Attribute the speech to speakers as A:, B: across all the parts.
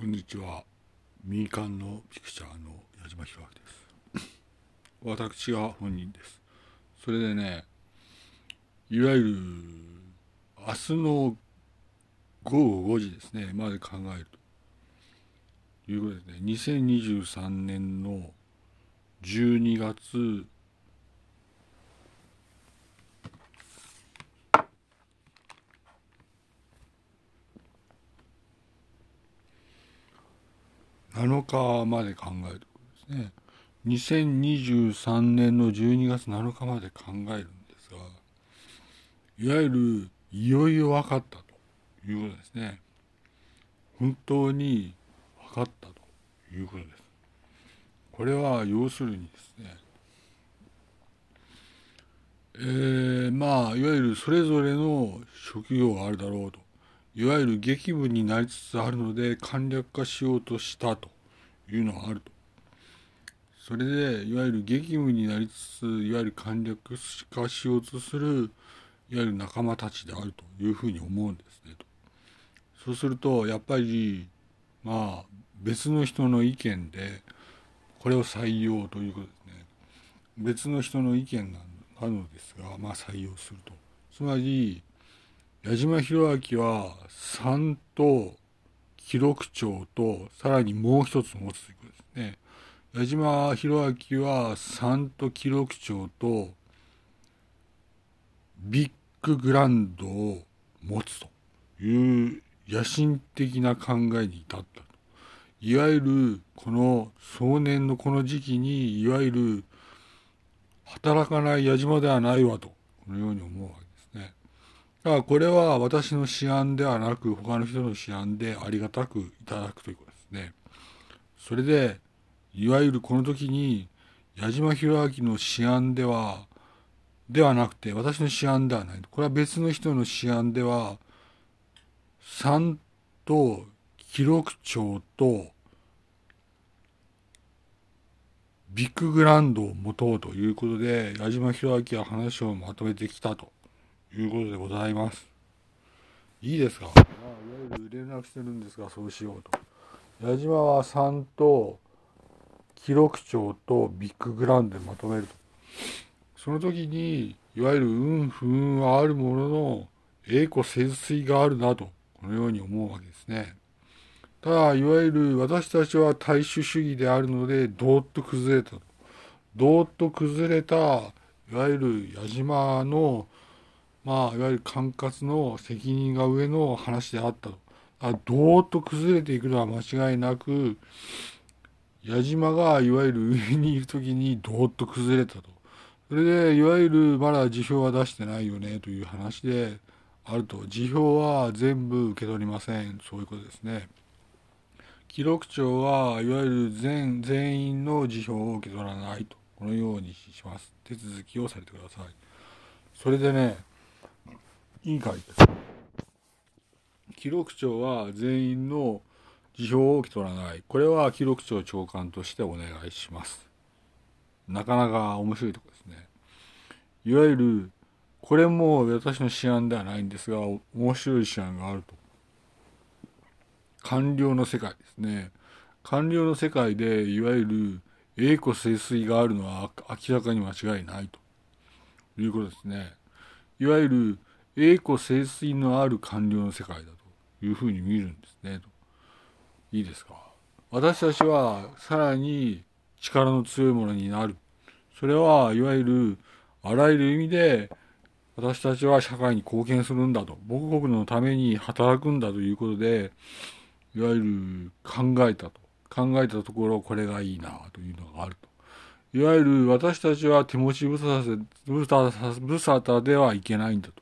A: こんにちは。民間のピクチャーの矢島弘明です。私が本人です。それでねいわゆる明日の午後5時ですねまで考えると。いうことでね。2023年の12月7日まで考えることですね。2023年の12月7日まで考えるんですが、いわゆるいよいよ分かったということですね。本当に分かったということです。これは要するにですね、えー、まあいわゆるそれぞれの職業があるだろうといわゆる激務になりつつあるので簡略化しようとしたというのがあると。それでいわゆる激務になりつついわゆる簡略化しようとするいわゆる仲間たちであるというふうに思うんですねと。そうするとやっぱりまあ別の人の意見でこれを採用ということですね。別の人の意見なのですがまあ採用すると。つまり矢島弘明は3と記録帳とさらにもう一つ持つということですね。矢島弘明は3と記録帳とビッググランドを持つという野心的な考えに至った。いわゆるこの少年のこの時期にいわゆる働かない矢島ではないわとこのように思うわけだからこれは私の思案ではなく他の人の思案でありがたくいただくということですね。それでいわゆるこの時に矢島弘明の思案ではではなくて私の思案ではないこれは別の人の思案では3と記録帳とビッググランドを持とうということで矢島弘明は話をまとめてきたと。いうことでございます。いいですか、まあ、いわゆる連絡してるんですが、そうしようと。矢島は3と記録帳とビッググランでまとめると。その時に、いわゆる運不運はあるものの、栄枯節水があるなと、このように思うわけですね。ただ、いわゆる私たちは大衆主義であるので、どーっと崩れたと。どーっと崩れた、いわゆる矢島のまあ、いわゆる管轄の責任が上の話であったと。あどーっと崩れていくのは間違いなく、矢島がいわゆる上にいる時にどーっと崩れたと。それで、いわゆるまだ辞表は出してないよねという話であると。辞表は全部受け取りません。そういうことですね。記録庁はいわゆる全全員の辞表を受け取らないと。このようにします。手続きをされてください。それでね、委員会です。記録庁は全員の辞表を受け取らない。これは記録庁長官としてお願いします。なかなか面白いところですね。いわゆる、これも私の思案ではないんですが、面白い思案があると。官僚の世界ですね。官僚の世界で、いわゆる栄枯盛衰があるのは明らかに間違いないということですね。いわゆる栄枯盛衰のある官僚の世界だというふうに見るんですね。いいですか？私たちはさらに力の強いものになる。それはいわゆるあらゆる意味で私たちは社会に貢献するんだと。母国のために働くんだということで、いわゆる考えたと。考えたところこれがいいなというのがあると。いわゆる私たちは手持ち無沙汰ではいけないんだと。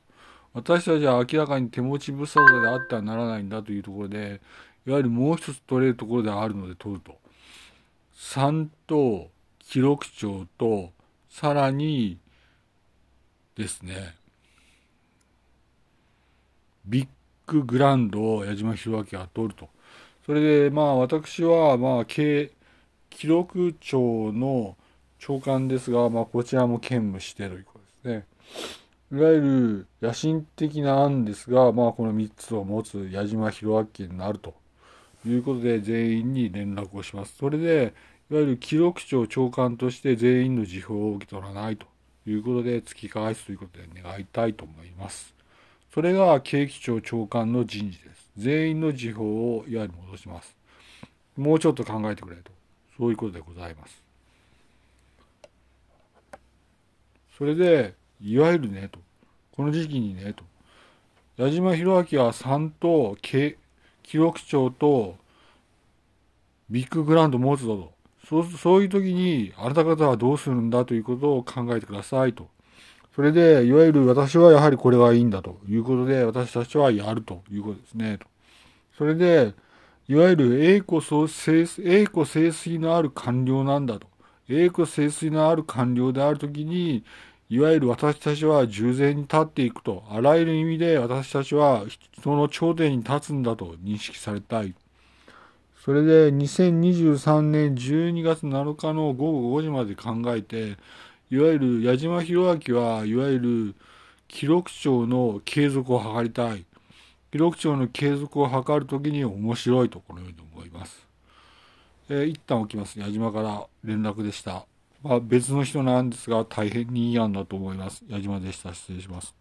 A: 私たちは明らかに手持ち無沙汰であってはならないんだというところで、いわゆるもう一つ取れるところであるので取ると。3と記録帳と、さらにですね、ビッググランドを矢島弘明が取ると。それで、まあ私は、まあ、記録庁の長官ですが、まあこちらも兼務してということですね。いわゆる野心的な案ですが、まあ、この3つを持つ矢島弘明になるということで全員に連絡をします。それで、いわゆる記録庁長官として全員の辞表を受け取らないということで突き返すということで願いたいと思います。それが景気庁長官の人事です。全員の辞表をいわゆる戻します。もうちょっと考えてくれと。そういうことでございます。それで、いわゆるね、と。この時期にね、と。矢島博明は3と記録庁とビッググラウンド持つぞと。そうそういう時に、あなた方はどうするんだということを考えてくださいと。それで、いわゆる私はやはりこれはいいんだということで、私たちはやるということですね。とそれで、いわゆる栄枯栄枯盛衰のある官僚なんだと。栄枯盛衰のある官僚であるときに、いわゆる私たちは従前に立っていくと。あらゆる意味で私たちは人の頂点に立つんだと認識されたい。それで2023年12月7日の午後5時まで考えて、いわゆる矢島博明はいわゆる記録庁の継続を図りたい。記録庁の継続を図るときに面白いとこのように思います。えー、一旦起きます。矢島から連絡でした。まあ、別の人なんですが、大変にいい案だと思います。矢島でした。失礼します。